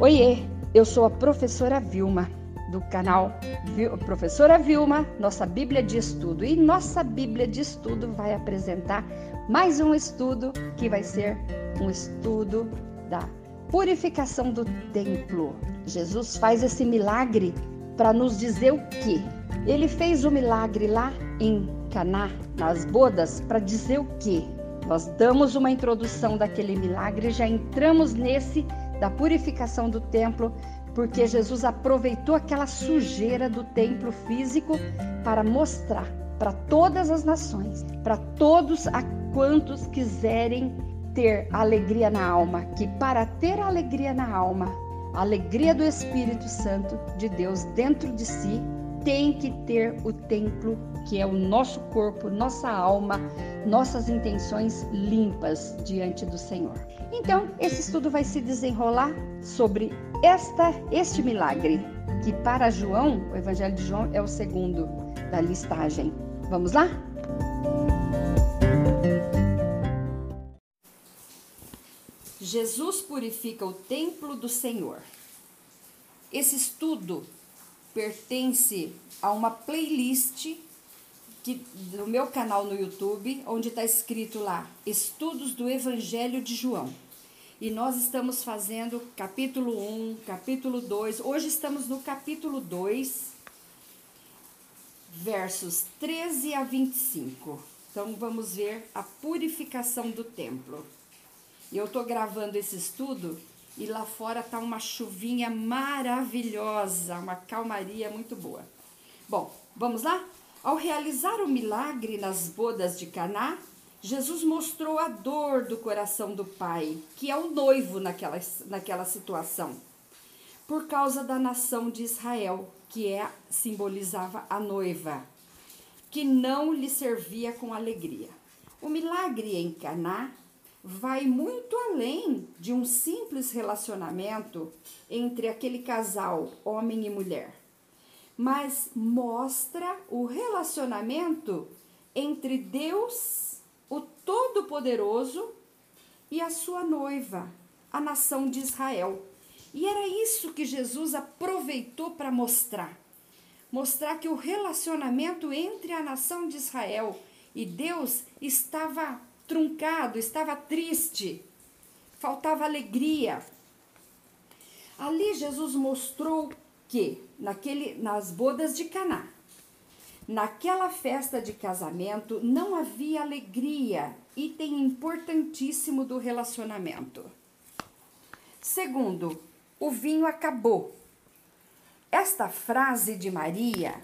Oiê, eu sou a professora Vilma do canal Professora Vilma, nossa Bíblia de Estudo. E nossa Bíblia de Estudo vai apresentar mais um estudo que vai ser um estudo da purificação do templo. Jesus faz esse milagre para nos dizer o quê? Ele fez o milagre lá em Caná, nas bodas, para dizer o quê? Nós damos uma introdução daquele milagre já entramos nesse da purificação do templo, porque Jesus aproveitou aquela sujeira do templo físico para mostrar para todas as nações, para todos a quantos quiserem ter alegria na alma, que para ter alegria na alma, a alegria do Espírito Santo de Deus dentro de si, tem que ter o templo, que é o nosso corpo, nossa alma, nossas intenções limpas diante do Senhor. Então, esse estudo vai se desenrolar sobre esta este milagre, que para João, o Evangelho de João é o segundo da listagem. Vamos lá? Jesus purifica o templo do Senhor. Esse estudo pertence a uma playlist que, do meu canal no YouTube, onde está escrito lá Estudos do Evangelho de João. E nós estamos fazendo capítulo 1, capítulo 2. Hoje estamos no capítulo 2, versos 13 a 25. Então vamos ver a purificação do templo. E eu estou gravando esse estudo e lá fora tá uma chuvinha maravilhosa, uma calmaria muito boa. Bom, vamos lá? Ao realizar o milagre nas bodas de Caná, Jesus mostrou a dor do coração do pai, que é o noivo naquela, naquela situação, por causa da nação de Israel, que é simbolizava a noiva, que não lhe servia com alegria. O milagre em Caná vai muito além de um simples relacionamento entre aquele casal, homem e mulher, mas mostra o relacionamento entre Deus, o Todo-Poderoso, e a sua noiva, a nação de Israel. E era isso que Jesus aproveitou para mostrar. Mostrar que o relacionamento entre a nação de Israel e Deus estava truncado, estava triste, faltava alegria. Ali Jesus mostrou que naquele nas bodas de Caná, naquela festa de casamento não havia alegria, item importantíssimo do relacionamento. Segundo, o vinho acabou. Esta frase de Maria,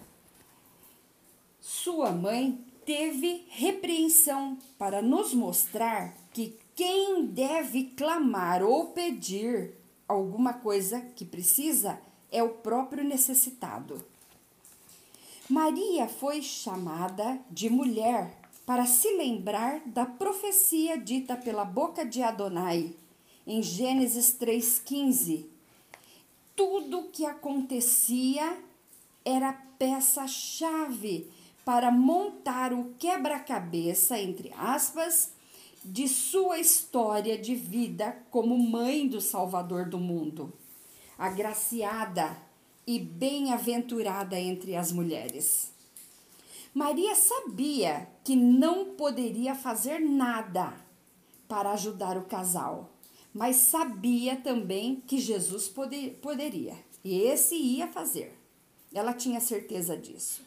sua mãe, teve repreensão para nos mostrar que quem deve clamar ou pedir alguma coisa que precisa é o próprio necessitado. Maria foi chamada de mulher para se lembrar da profecia dita pela boca de Adonai em Gênesis 3,15. Tudo o que acontecia era peça-chave para montar o quebra-cabeça, entre aspas, de sua história de vida como mãe do Salvador do mundo, agraciada e bem-aventurada entre as mulheres. Maria sabia que não poderia fazer nada para ajudar o casal, mas sabia também que Jesus poder, poderia e esse ia fazer. Ela tinha certeza disso.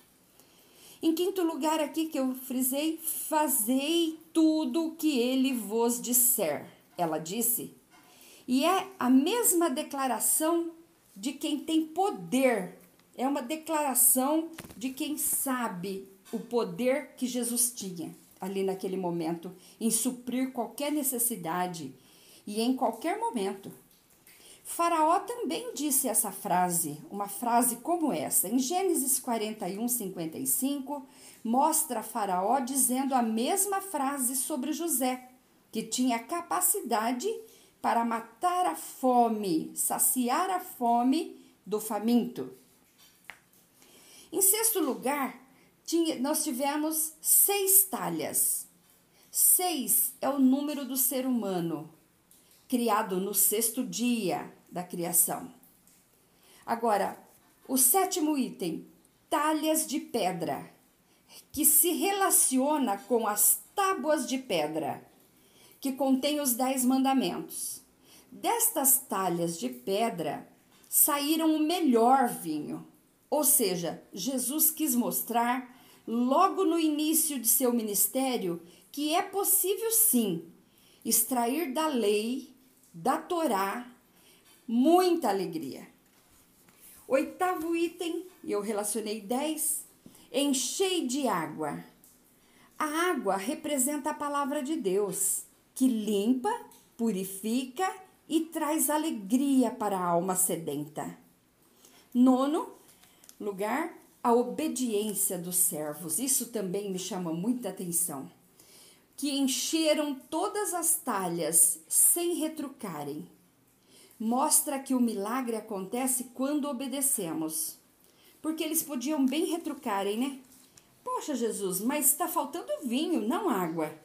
Em quinto lugar, aqui que eu frisei, fazei tudo o que ele vos disser. Ela disse. E é a mesma declaração de quem tem poder. É uma declaração de quem sabe o poder que Jesus tinha ali naquele momento em suprir qualquer necessidade e em qualquer momento. Faraó também disse essa frase, uma frase como essa. Em Gênesis 41, 55, mostra Faraó dizendo a mesma frase sobre José, que tinha capacidade para matar a fome, saciar a fome do faminto. Em sexto lugar, tinha, nós tivemos seis talhas. Seis é o número do ser humano, criado no sexto dia, da criação. Agora, o sétimo item, talhas de pedra, que se relaciona com as tábuas de pedra, que contém os dez mandamentos. Destas talhas de pedra saíram o melhor vinho, ou seja, Jesus quis mostrar, logo no início de seu ministério, que é possível sim extrair da lei, da Torá, muita alegria. Oitavo item, eu relacionei dez, enchei de água. A água representa a palavra de Deus, que limpa, purifica e traz alegria para a alma sedenta. Nono lugar, a obediência dos servos. Isso também me chama muita atenção. Que encheram todas as talhas sem retrucarem. Mostra que o milagre acontece quando obedecemos. Porque eles podiam bem retrucarem, né? Poxa, Jesus, mas está faltando vinho, não água.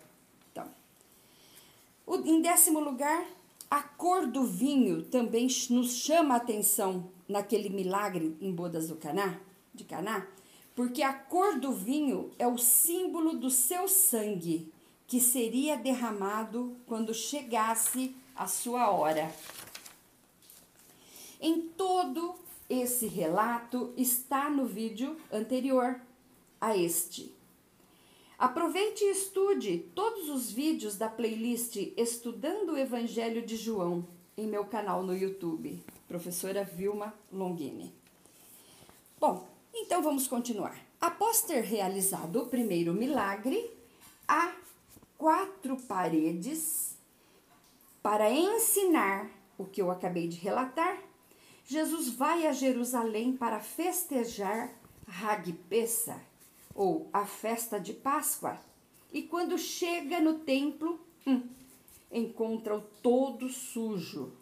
Em décimo lugar, a cor do vinho também nos chama a atenção naquele milagre em Bodas do Caná, de Caná, porque a cor do vinho é o símbolo do seu sangue, que seria derramado quando chegasse a sua hora. Em todo esse relato está no vídeo anterior a este. Aproveite e estude todos os vídeos da playlist Estudando o Evangelho de João em meu canal no YouTube, professora Vilma Longini. Bom, então vamos continuar. Após ter realizado o primeiro milagre, há quatro paredes para ensinar o que eu acabei de relatar. Jesus vai a Jerusalém para festejar Hag Pessa, ou a festa de Páscoa. E quando chega no templo, hum, encontra-o todo sujo.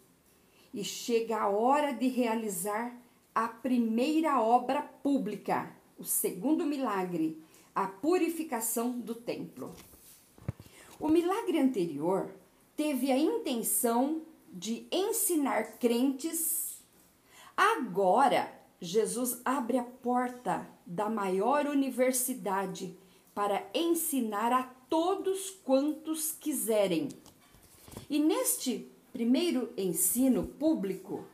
E chega a hora de realizar a primeira obra pública, o segundo milagre, a purificação do templo. O milagre anterior teve a intenção de ensinar crentes. Agora, Jesus abre a porta da maior universidade para ensinar a todos quantos quiserem. E neste primeiro ensino público,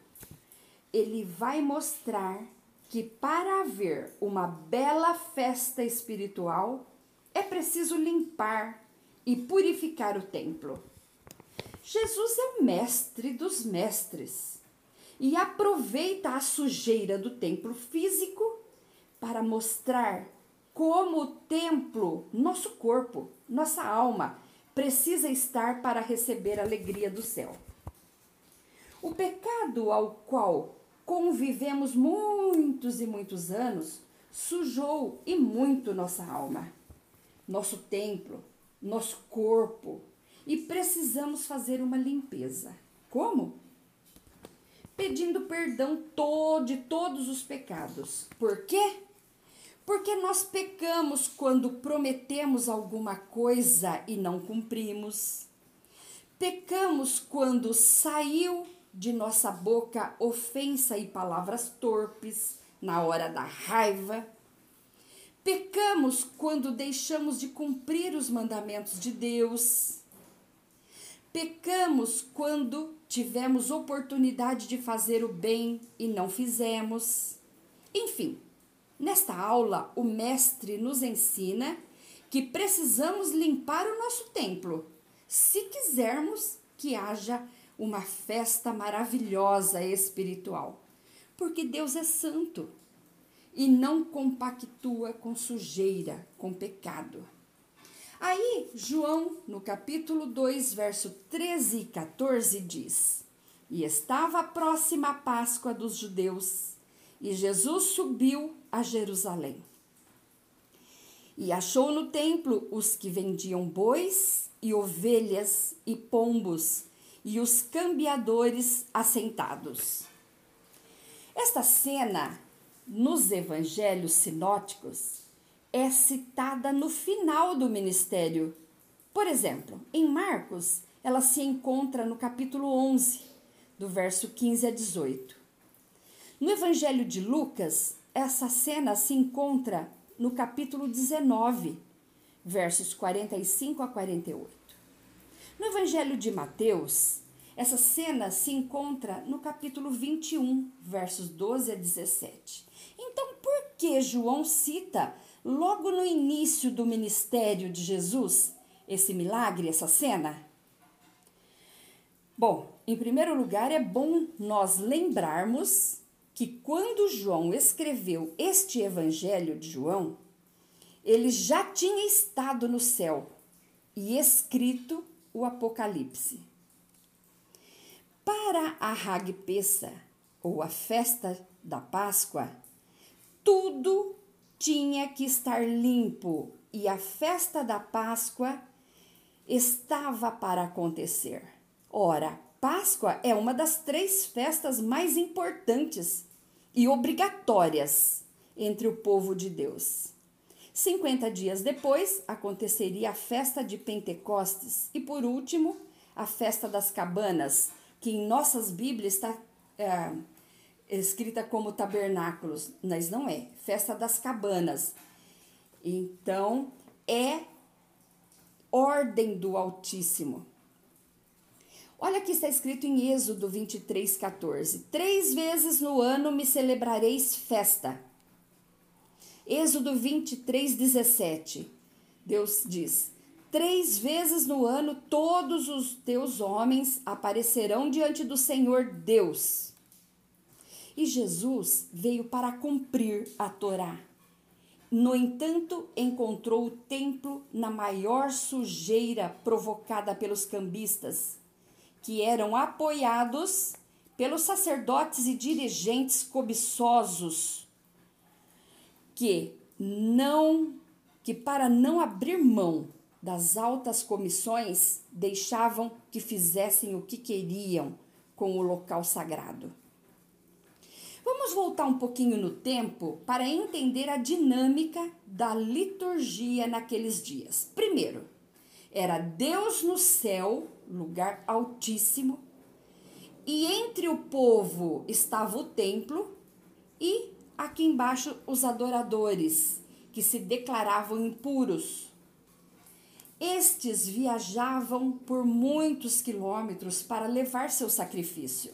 ele vai mostrar que para haver uma bela festa espiritual é preciso limpar e purificar o templo. Jesus é o mestre dos mestres e aproveita a sujeira do templo físico para mostrar como o templo, nosso corpo, nossa alma, precisa estar para receber a alegria do céu. O pecado ao qual convivemos muitos e muitos anos sujou e muito nossa alma, nosso templo, nosso corpo e precisamos fazer uma limpeza. Como? Pedindo perdão de todos os pecados. Por quê? Porque nós pecamos quando prometemos alguma coisa e não cumprimos. Pecamos quando saiu de nossa boca ofensa e palavras torpes na hora da raiva. Pecamos quando deixamos de cumprir os mandamentos de Deus. Pecamos quando tivemos oportunidade de fazer o bem e não fizemos. Enfim, Nesta aula, o mestre nos ensina que precisamos limpar o nosso templo se quisermos que haja uma festa maravilhosa espiritual. Porque Deus é santo e não compactua com sujeira, com pecado. Aí, João, no capítulo 2, verso 13 e 14, diz: E estava próxima a Páscoa dos judeus, e Jesus subiu a Jerusalém. E achou no templo os que vendiam bois e ovelhas e pombos e os cambiadores assentados. Esta cena nos evangelhos sinóticos é citada no final do ministério. Por exemplo, em Marcos, ela se encontra no capítulo 11, do verso 15 a 18. No Evangelho de Lucas, essa cena se encontra no capítulo 19, versos 45 a 48. No Evangelho de Mateus, essa cena se encontra no capítulo 21, versos 12 a 17. Então, por que João cita logo no início do ministério de Jesus esse milagre, essa cena? Bom, em primeiro lugar, é bom nós lembrarmos que quando João escreveu este evangelho de João, ele já tinha estado no céu e escrito o Apocalipse. Para a Hagpeça, ou a festa da Páscoa, tudo tinha que estar limpo e a festa da Páscoa estava para acontecer. Ora, Páscoa é uma das três festas mais importantes e obrigatórias entre o povo de Deus. 50 dias depois aconteceria a festa de Pentecostes e, por último, a festa das cabanas, que em nossas Bíblias está é, escrita como tabernáculos, mas não é, festa das cabanas. Então, é ordem do Altíssimo. Olha que está escrito em Êxodo 23, 14: Três vezes no ano me celebrareis festa. Êxodo 23, 17. Deus diz: Três vezes no ano todos os teus homens aparecerão diante do Senhor Deus. E Jesus veio para cumprir a Torá. No entanto, encontrou o templo na maior sujeira provocada pelos cambistas que eram apoiados pelos sacerdotes e dirigentes cobiçosos que não que para não abrir mão das altas comissões deixavam que fizessem o que queriam com o local sagrado. Vamos voltar um pouquinho no tempo para entender a dinâmica da liturgia naqueles dias. Primeiro, era Deus no céu, lugar altíssimo, e entre o povo estava o templo, e aqui embaixo os adoradores, que se declaravam impuros. Estes viajavam por muitos quilômetros para levar seu sacrifício.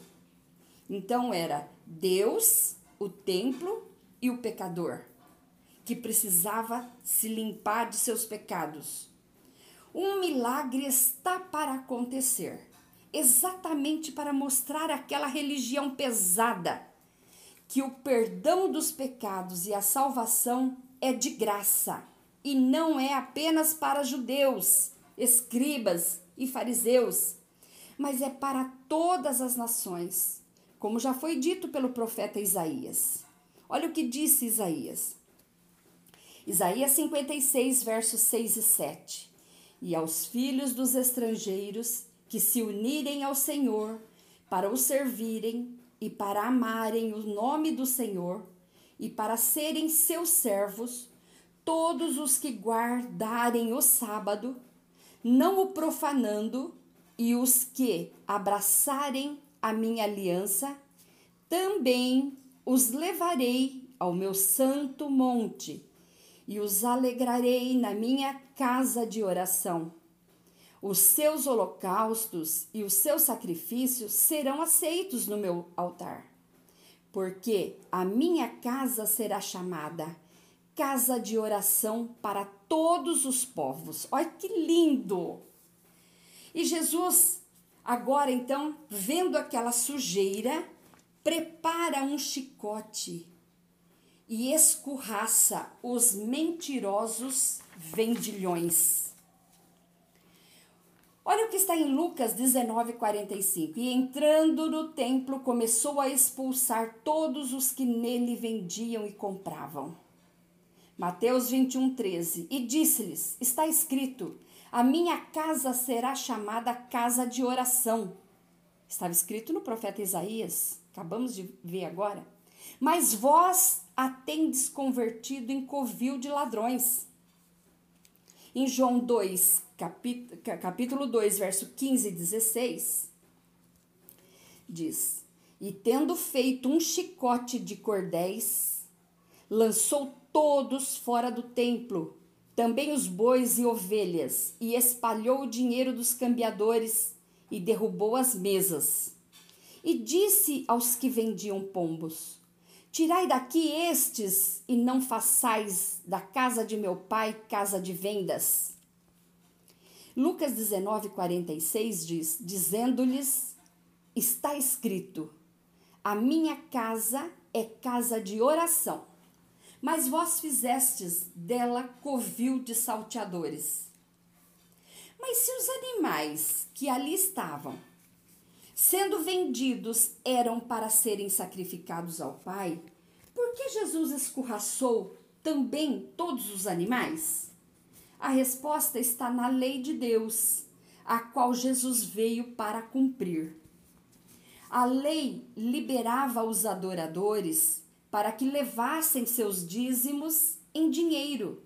Então era Deus, o templo e o pecador, que precisava se limpar de seus pecados. Um milagre está para acontecer, exatamente para mostrar aquela religião pesada que o perdão dos pecados e a salvação é de graça e não é apenas para judeus, escribas e fariseus, mas é para todas as nações, como já foi dito pelo profeta Isaías. Olha o que disse Isaías. Isaías 56, versos 6 e 7 e aos filhos dos estrangeiros que se unirem ao Senhor para o servirem e para amarem o nome do Senhor e para serem seus servos, todos os que guardarem o sábado, não o profanando, e os que abraçarem a minha aliança, também os levarei ao meu santo monte e os alegrarei na minha casa de oração. Os seus holocaustos e os seus sacrifícios serão aceitos no meu altar, porque a minha casa será chamada casa de oração para todos os povos. Olha que lindo! E Jesus, agora então, vendo aquela sujeira, prepara um chicote e escorraça os mentirosos vendilhões. Olha o que está em Lucas 19:45. E entrando no templo, começou a expulsar todos os que nele vendiam e compravam. Mateus 21:13. E disse-lhes: Está escrito: A minha casa será chamada casa de oração. Estava escrito no profeta Isaías. Acabamos de ver agora. Mas vós a tendes convertido em covil de ladrões. Em João 2, capítulo 2, verso 15 e 16, diz: E tendo feito um chicote de cordéis, lançou todos fora do templo, também os bois e ovelhas, e espalhou o dinheiro dos cambiadores e derrubou as mesas. E disse aos que vendiam pombos: Tirai daqui estes e não façais da casa de meu pai casa de vendas. Lucas 19, 46 diz: Dizendo-lhes, está escrito: A minha casa é casa de oração, mas vós fizestes dela covil de salteadores. Mas se os animais que ali estavam, sendo vendidos, eram para serem sacrificados ao Pai, por que Jesus escorraçou também todos os animais? A resposta está na lei de Deus, a qual Jesus veio para cumprir. A lei liberava os adoradores para que levassem seus dízimos em dinheiro.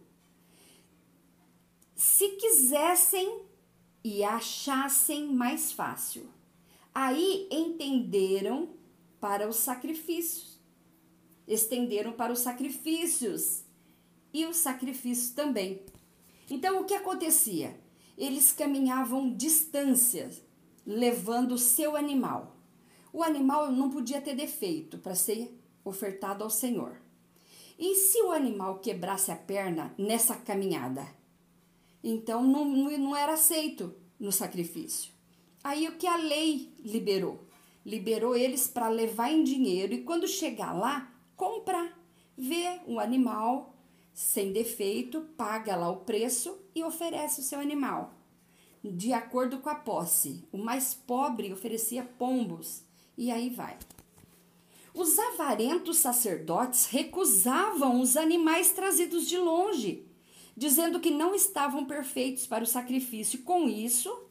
Se quisessem e achassem mais fácil. Aí entenderam para os sacrifícios, estenderam para os sacrifícios e os sacrifícios também. Então, o que acontecia? Eles caminhavam distâncias, levando o seu animal. O animal não podia ter defeito para ser ofertado ao Senhor. E se o animal quebrasse a perna nessa caminhada? Então, não, não era aceito no sacrifício. Aí, o que a lei liberou? Liberou eles para levar em dinheiro e, quando chegar lá, comprar. Ver um animal sem defeito, paga lá o preço e oferece o seu animal. De acordo com a posse, o mais pobre oferecia pombos e aí vai. Os avarentos sacerdotes recusavam os animais trazidos de longe, dizendo que não estavam perfeitos para o sacrifício. Com isso,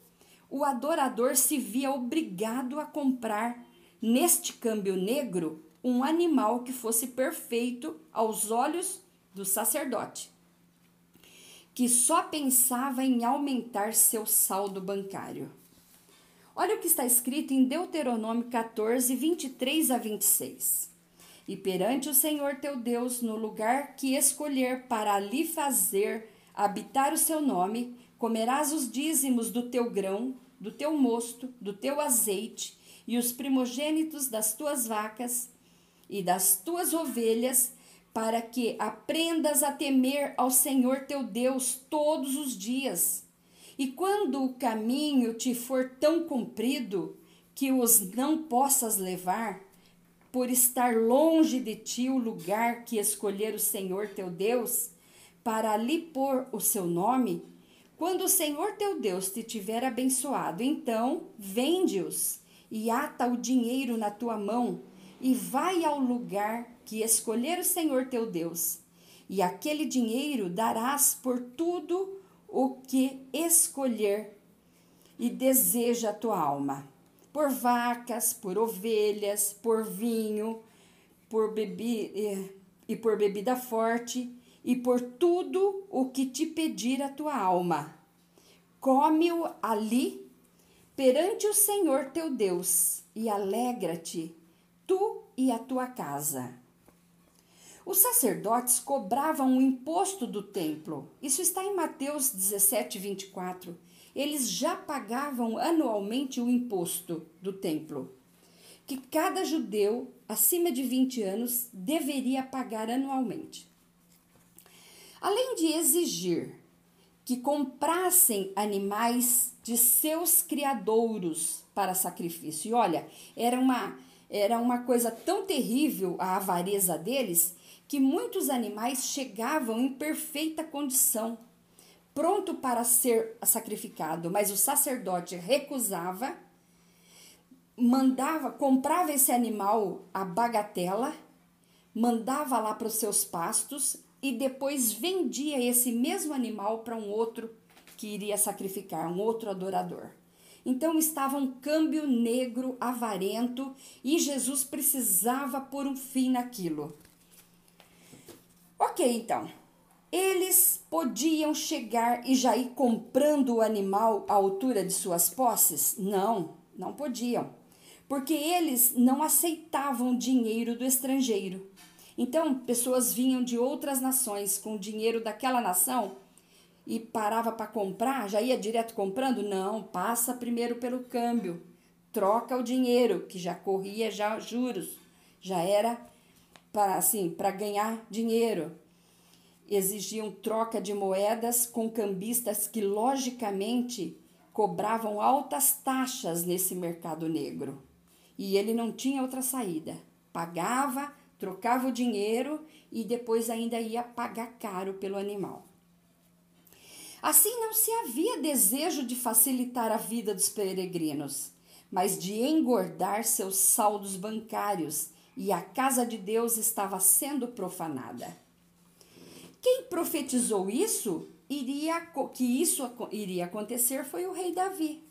o adorador se via obrigado a comprar, neste câmbio negro, um animal que fosse perfeito aos olhos do sacerdote, que só pensava em aumentar seu saldo bancário. Olha o que está escrito em Deuteronômio 14, 23 a 26. E perante o Senhor teu Deus, no lugar que escolher para ali fazer habitar o seu nome, comerás os dízimos do teu grão, do teu mosto, do teu azeite e os primogênitos das tuas vacas e das tuas ovelhas para que aprendas a temer ao Senhor teu Deus todos os dias. E quando o caminho te for tão comprido que os não possas levar, por estar longe de ti o lugar que escolher o Senhor teu Deus, para ali pôr o seu nome, quando o Senhor teu Deus te tiver abençoado, então vende-os e ata o dinheiro na tua mão e vai ao lugar que escolher o Senhor teu Deus, e aquele dinheiro darás por tudo o que escolher e deseja a tua alma, por vacas, por ovelhas, por vinho, por bebi e por bebida forte, e por tudo o que te pedir a tua alma. Come-o ali perante o Senhor teu Deus, e alegra-te, tu e a tua casa. Os sacerdotes cobravam o imposto do templo. Isso está em Mateus 17, 24. Eles já pagavam anualmente o imposto do templo, que cada judeu acima de 20 anos deveria pagar anualmente. Além de exigir que comprassem animais de seus criadouros para sacrifício. E olha, era uma, era uma coisa tão terrível a avareza deles que muitos animais chegavam em perfeita condição, pronto para ser sacrificado, mas o sacerdote recusava, mandava, comprava esse animal a bagatela, mandava lá para os seus pastos e depois vendia esse mesmo animal para um outro que iria sacrificar, um outro adorador. Então estava um câmbio negro avarento e Jesus precisava pôr um fim naquilo. Ok, então. Eles podiam chegar e já ir comprando o animal à altura de suas posses? Não, não podiam. porque eles não aceitavam dinheiro do estrangeiro. Então, pessoas vinham de outras nações com o dinheiro daquela nação e parava para comprar, já ia direto comprando? Não, passa primeiro pelo câmbio, troca o dinheiro, que já corria já juros, já era para assim, para ganhar dinheiro. Exigiam troca de moedas com cambistas que logicamente cobravam altas taxas nesse mercado negro. E ele não tinha outra saída. Pagava, trocava o dinheiro e depois ainda ia pagar caro pelo animal. Assim não se havia desejo de facilitar a vida dos peregrinos, mas de engordar seus saldos bancários, e a casa de Deus estava sendo profanada. Quem profetizou isso, iria que isso iria acontecer foi o rei Davi.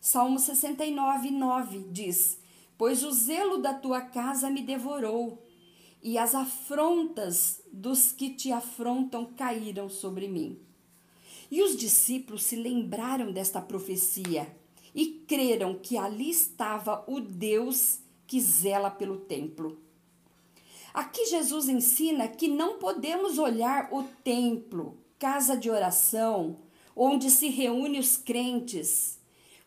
Salmo 69, 9 diz: Pois o zelo da tua casa me devorou, e as afrontas dos que te afrontam caíram sobre mim. E os discípulos se lembraram desta profecia e creram que ali estava o Deus que zela pelo templo. Aqui Jesus ensina que não podemos olhar o templo, casa de oração, onde se reúnem os crentes,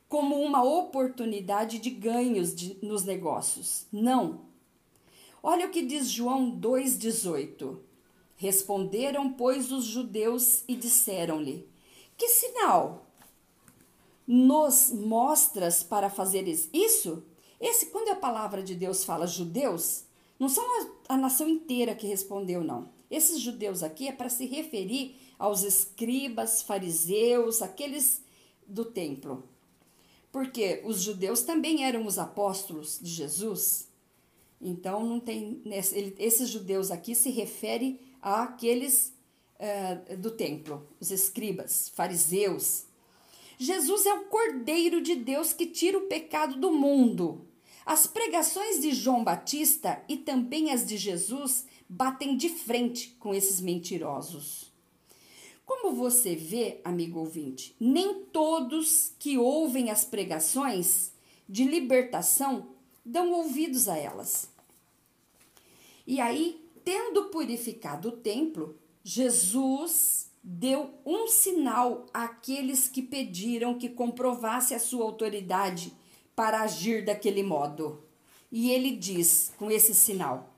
como uma oportunidade de ganhos de, nos negócios. Não. Olha o que diz João 2,18. Responderam, pois, os judeus e disseram-lhe: Que sinal nos mostras para fazeres isso? Esse, quando a palavra de Deus fala judeus, não são a, a nação inteira que respondeu, não. Esses judeus aqui é para se referir aos escribas, fariseus, aqueles do templo. Porque os judeus também eram os apóstolos de Jesus. Então, não tem. Esses judeus aqui se refere àqueles uh, do templo, os escribas, fariseus. Jesus é o Cordeiro de Deus que tira o pecado do mundo. As pregações de João Batista e também as de Jesus batem de frente com esses mentirosos. Como você vê, amigo ouvinte, nem todos que ouvem as pregações de libertação dão ouvidos a elas. E aí, tendo purificado o templo, Jesus deu um sinal àqueles que pediram que comprovasse a sua autoridade para agir daquele modo. E ele diz com esse sinal: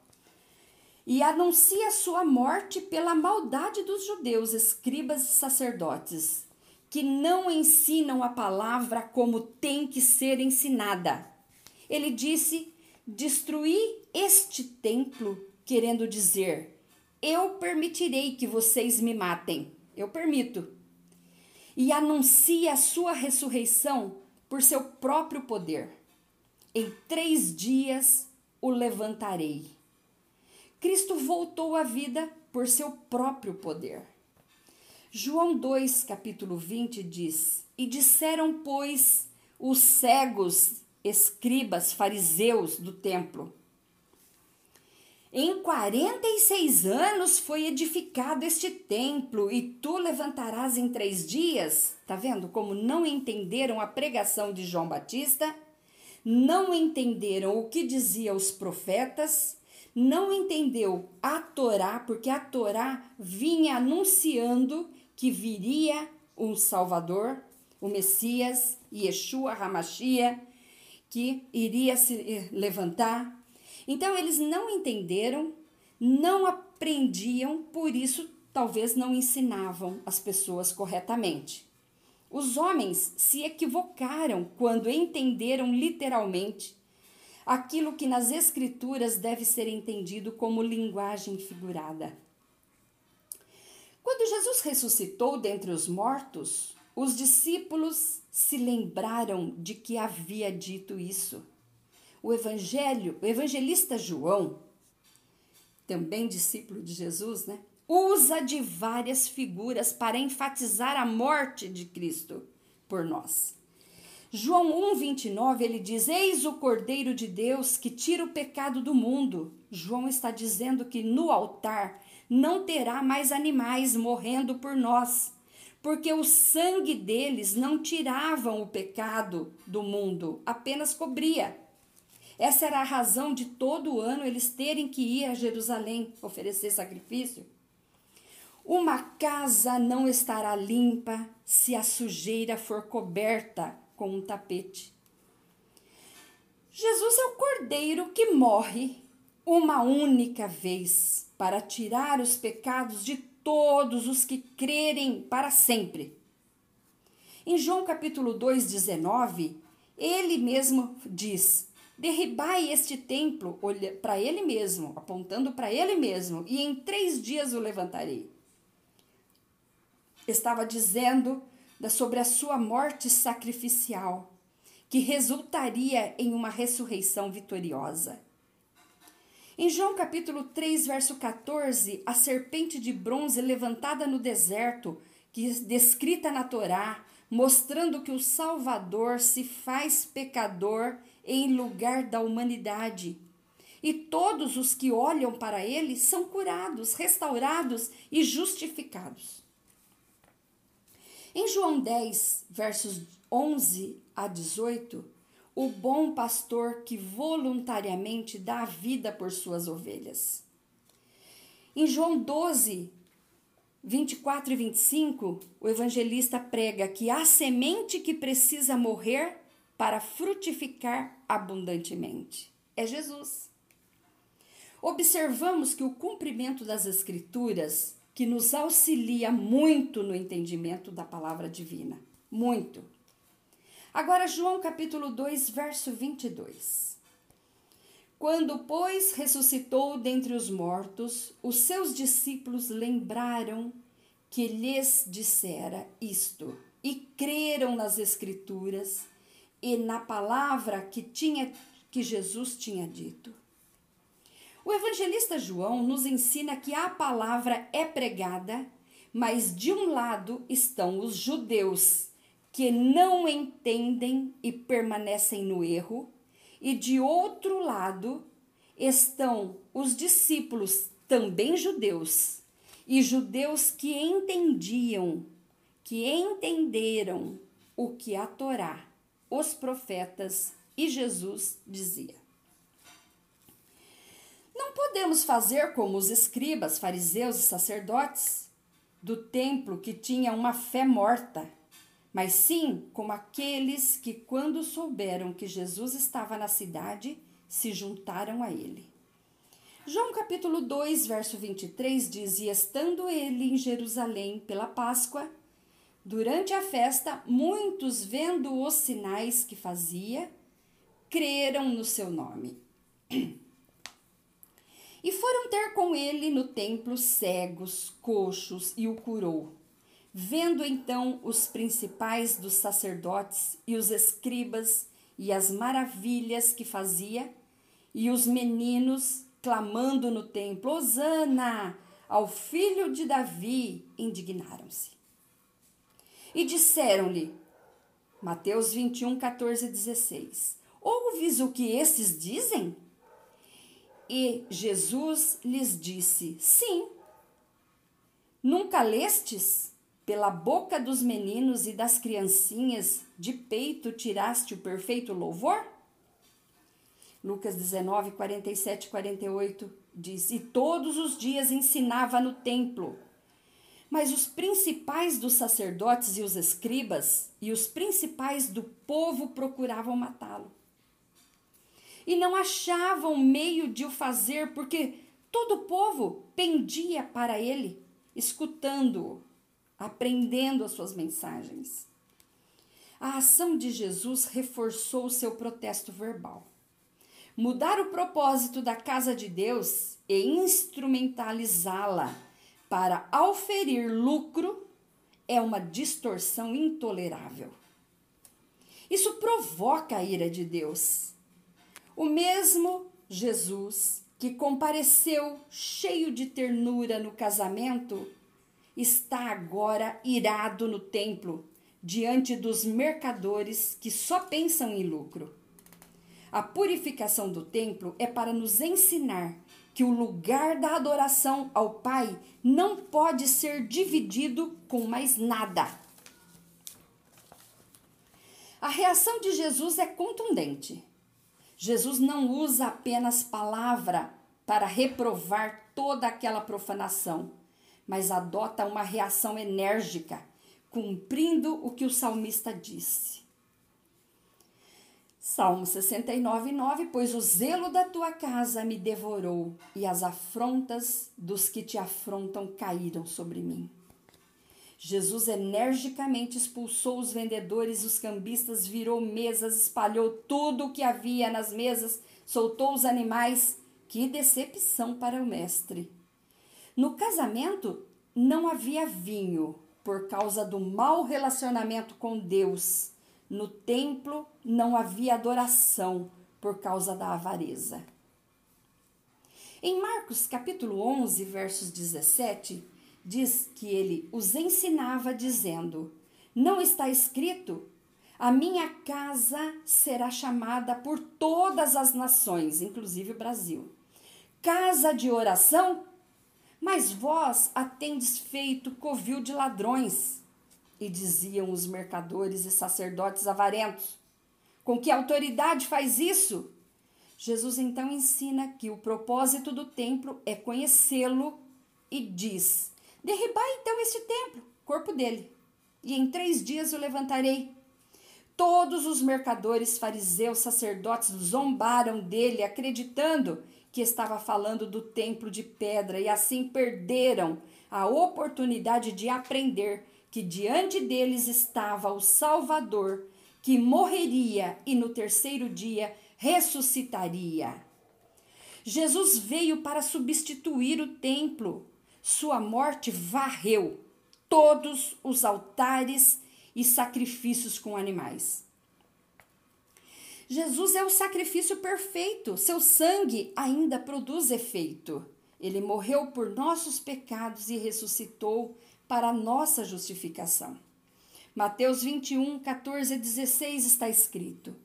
E anuncia sua morte pela maldade dos judeus, escribas e sacerdotes, que não ensinam a palavra como tem que ser ensinada. Ele disse: Destruí este templo, querendo dizer: Eu permitirei que vocês me matem. Eu permito. E anuncia a sua ressurreição por seu próprio poder. Em três dias o levantarei. Cristo voltou à vida por seu próprio poder. João 2, capítulo 20 diz: E disseram, pois, os cegos, escribas, fariseus do templo: Em quarenta e seis anos foi edificado este templo, e tu levantarás em três dias? Tá vendo como não entenderam a pregação de João Batista? Não entenderam o que dizia os profetas? Não entendeu a Torá, porque a Torá vinha anunciando que viria um Salvador, o Messias, Yeshua Hamashia, que iria se eh, levantar. Então eles não entenderam, não aprendiam, por isso talvez não ensinavam as pessoas corretamente. Os homens se equivocaram quando entenderam literalmente aquilo que nas Escrituras deve ser entendido como linguagem figurada. Quando Jesus ressuscitou dentre os mortos, os discípulos se lembraram de que havia dito isso. O evangelho, o evangelista João, também discípulo de Jesus, né? usa de várias figuras para enfatizar a morte de Cristo por nós. João 1:29 ele diz: Eis o Cordeiro de Deus que tira o pecado do mundo. João está dizendo que no altar não terá mais animais morrendo por nós, porque o sangue deles não tiravam o pecado do mundo, apenas cobria. Essa era a razão de todo ano eles terem que ir a Jerusalém oferecer sacrifício. Uma casa não estará limpa se a sujeira for coberta com um tapete. Jesus é o cordeiro que morre uma única vez para tirar os pecados de todos os que crerem para sempre. Em João capítulo 2, 19, ele mesmo diz: Derribai este templo para ele mesmo, apontando para ele mesmo, e em três dias o levantarei. Estava dizendo sobre a sua morte sacrificial, que resultaria em uma ressurreição vitoriosa. Em João capítulo 3, verso 14, a serpente de bronze levantada no deserto, que descrita na Torá, mostrando que o Salvador se faz pecador em lugar da humanidade. E todos os que olham para ele são curados, restaurados e justificados. Em João 10, versos 11 a 18, o bom pastor que voluntariamente dá a vida por suas ovelhas. Em João 12, 24 e 25, o evangelista prega que há semente que precisa morrer para frutificar abundantemente. É Jesus. Observamos que o cumprimento das Escrituras, que nos auxilia muito no entendimento da palavra divina, muito. Agora, João capítulo 2, verso 22. Quando, pois, ressuscitou dentre os mortos, os seus discípulos lembraram que lhes dissera isto e creram nas Escrituras e na palavra que tinha que Jesus tinha dito. O evangelista João nos ensina que a palavra é pregada, mas de um lado estão os judeus que não entendem e permanecem no erro, e de outro lado estão os discípulos também judeus e judeus que entendiam, que entenderam o que a Torá os profetas e Jesus dizia. Não podemos fazer como os escribas, fariseus e sacerdotes do templo que tinha uma fé morta, mas sim como aqueles que, quando souberam que Jesus estava na cidade, se juntaram a ele. João capítulo 2, verso 23 diz: E estando ele em Jerusalém pela Páscoa, Durante a festa, muitos, vendo os sinais que fazia, creram no seu nome. E foram ter com ele no templo cegos, coxos e o curou. Vendo então os principais dos sacerdotes e os escribas e as maravilhas que fazia, e os meninos clamando no templo: Hosana ao filho de Davi, indignaram-se. E disseram-lhe, Mateus 21, 14 e 16: Ouves o que estes dizem? E Jesus lhes disse: Sim. Nunca lestes? Pela boca dos meninos e das criancinhas de peito tiraste o perfeito louvor? Lucas 19, 47 e 48 diz: E todos os dias ensinava no templo mas os principais dos sacerdotes e os escribas e os principais do povo procuravam matá-lo. E não achavam meio de o fazer, porque todo o povo pendia para ele, escutando-o, aprendendo as suas mensagens. A ação de Jesus reforçou o seu protesto verbal. Mudar o propósito da casa de Deus e instrumentalizá-la para auferir lucro é uma distorção intolerável. Isso provoca a ira de Deus. O mesmo Jesus que compareceu cheio de ternura no casamento está agora irado no templo diante dos mercadores que só pensam em lucro. A purificação do templo é para nos ensinar que o lugar da adoração ao Pai não pode ser dividido com mais nada. A reação de Jesus é contundente. Jesus não usa apenas palavra para reprovar toda aquela profanação, mas adota uma reação enérgica, cumprindo o que o salmista disse. Salmo 69, 9: Pois o zelo da tua casa me devorou, e as afrontas dos que te afrontam caíram sobre mim. Jesus energicamente expulsou os vendedores, os cambistas, virou mesas, espalhou tudo o que havia nas mesas, soltou os animais. Que decepção para o mestre! No casamento não havia vinho por causa do mau relacionamento com Deus. No templo não havia adoração por causa da avareza. Em Marcos capítulo 11, versos 17, diz que ele os ensinava, dizendo: Não está escrito, a minha casa será chamada por todas as nações, inclusive o Brasil. Casa de oração? Mas vós a tendes feito covil de ladrões. E diziam os mercadores e sacerdotes avarentos: Com que autoridade faz isso? Jesus então ensina que o propósito do templo é conhecê-lo e diz: Derribai então este templo, corpo dele, e em três dias o levantarei. Todos os mercadores, fariseus, sacerdotes zombaram dele, acreditando que estava falando do templo de pedra, e assim perderam a oportunidade de aprender que diante deles estava o Salvador, que morreria e no terceiro dia ressuscitaria. Jesus veio para substituir o templo, sua morte varreu todos os altares e sacrifícios com animais. Jesus é o sacrifício perfeito, seu sangue ainda produz efeito. Ele morreu por nossos pecados e ressuscitou para nossa justificação. Mateus 21, 14 e 16 está escrito: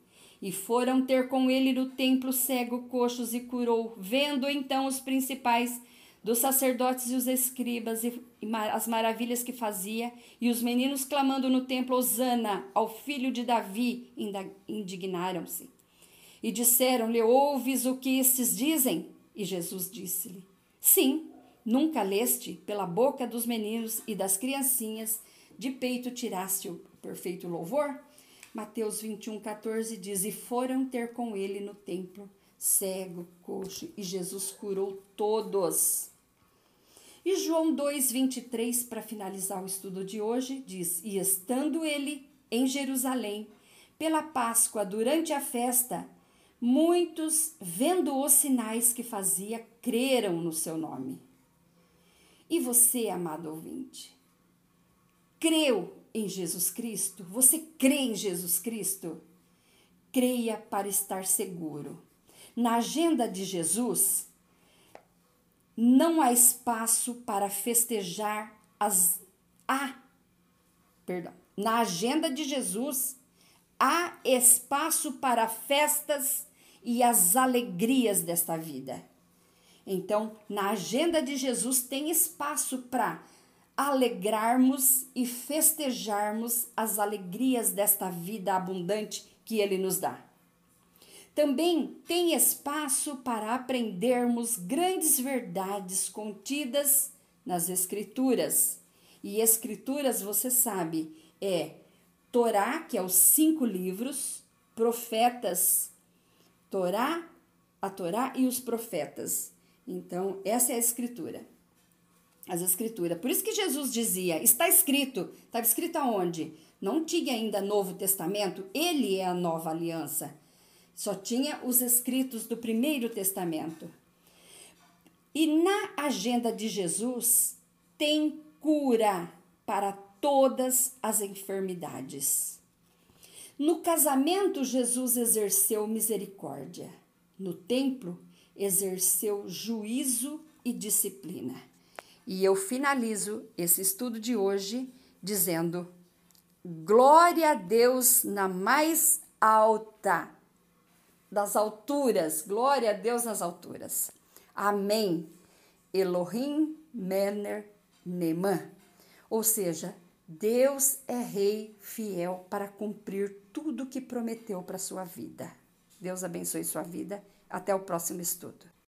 E foram ter com ele no templo cego, coxos e curou, vendo então os principais dos sacerdotes e os escribas e as maravilhas que fazia, e os meninos clamando no templo Osana ao filho de Davi, indignaram-se. E disseram-lhe: Ouves o que estes dizem? E Jesus disse-lhe: Sim, nunca leste pela boca dos meninos e das criancinhas de peito tiraste o perfeito louvor? Mateus 21, 14 diz: E foram ter com ele no templo cego, coxo, e Jesus curou todos. E João 2,23, para finalizar o estudo de hoje, diz: E estando ele em Jerusalém, pela Páscoa, durante a festa, muitos, vendo os sinais que fazia, creram no seu nome. E você, amado ouvinte, creu em Jesus Cristo? Você crê em Jesus Cristo? Creia para estar seguro. Na agenda de Jesus, não há espaço para festejar as há perdão, na agenda de Jesus há espaço para festas e as alegrias desta vida. Então, na agenda de Jesus tem espaço para alegrarmos e festejarmos as alegrias desta vida abundante que ele nos dá. Também tem espaço para aprendermos grandes verdades contidas nas Escrituras. E Escrituras, você sabe, é Torá, que é os cinco livros, profetas, Torá, a Torá e os profetas. Então, essa é a Escritura. As Escrituras. Por isso que Jesus dizia: está escrito. Estava escrito aonde? Não tinha ainda Novo Testamento, ele é a nova aliança. Só tinha os escritos do Primeiro Testamento. E na agenda de Jesus tem cura para todas as enfermidades. No casamento, Jesus exerceu misericórdia. No templo, exerceu juízo e disciplina. E eu finalizo esse estudo de hoje dizendo: glória a Deus na mais alta das alturas. Glória a Deus nas alturas. Amém. Elohim Mener Neman. Ou seja, Deus é rei fiel para cumprir tudo que prometeu para sua vida. Deus abençoe sua vida. Até o próximo estudo.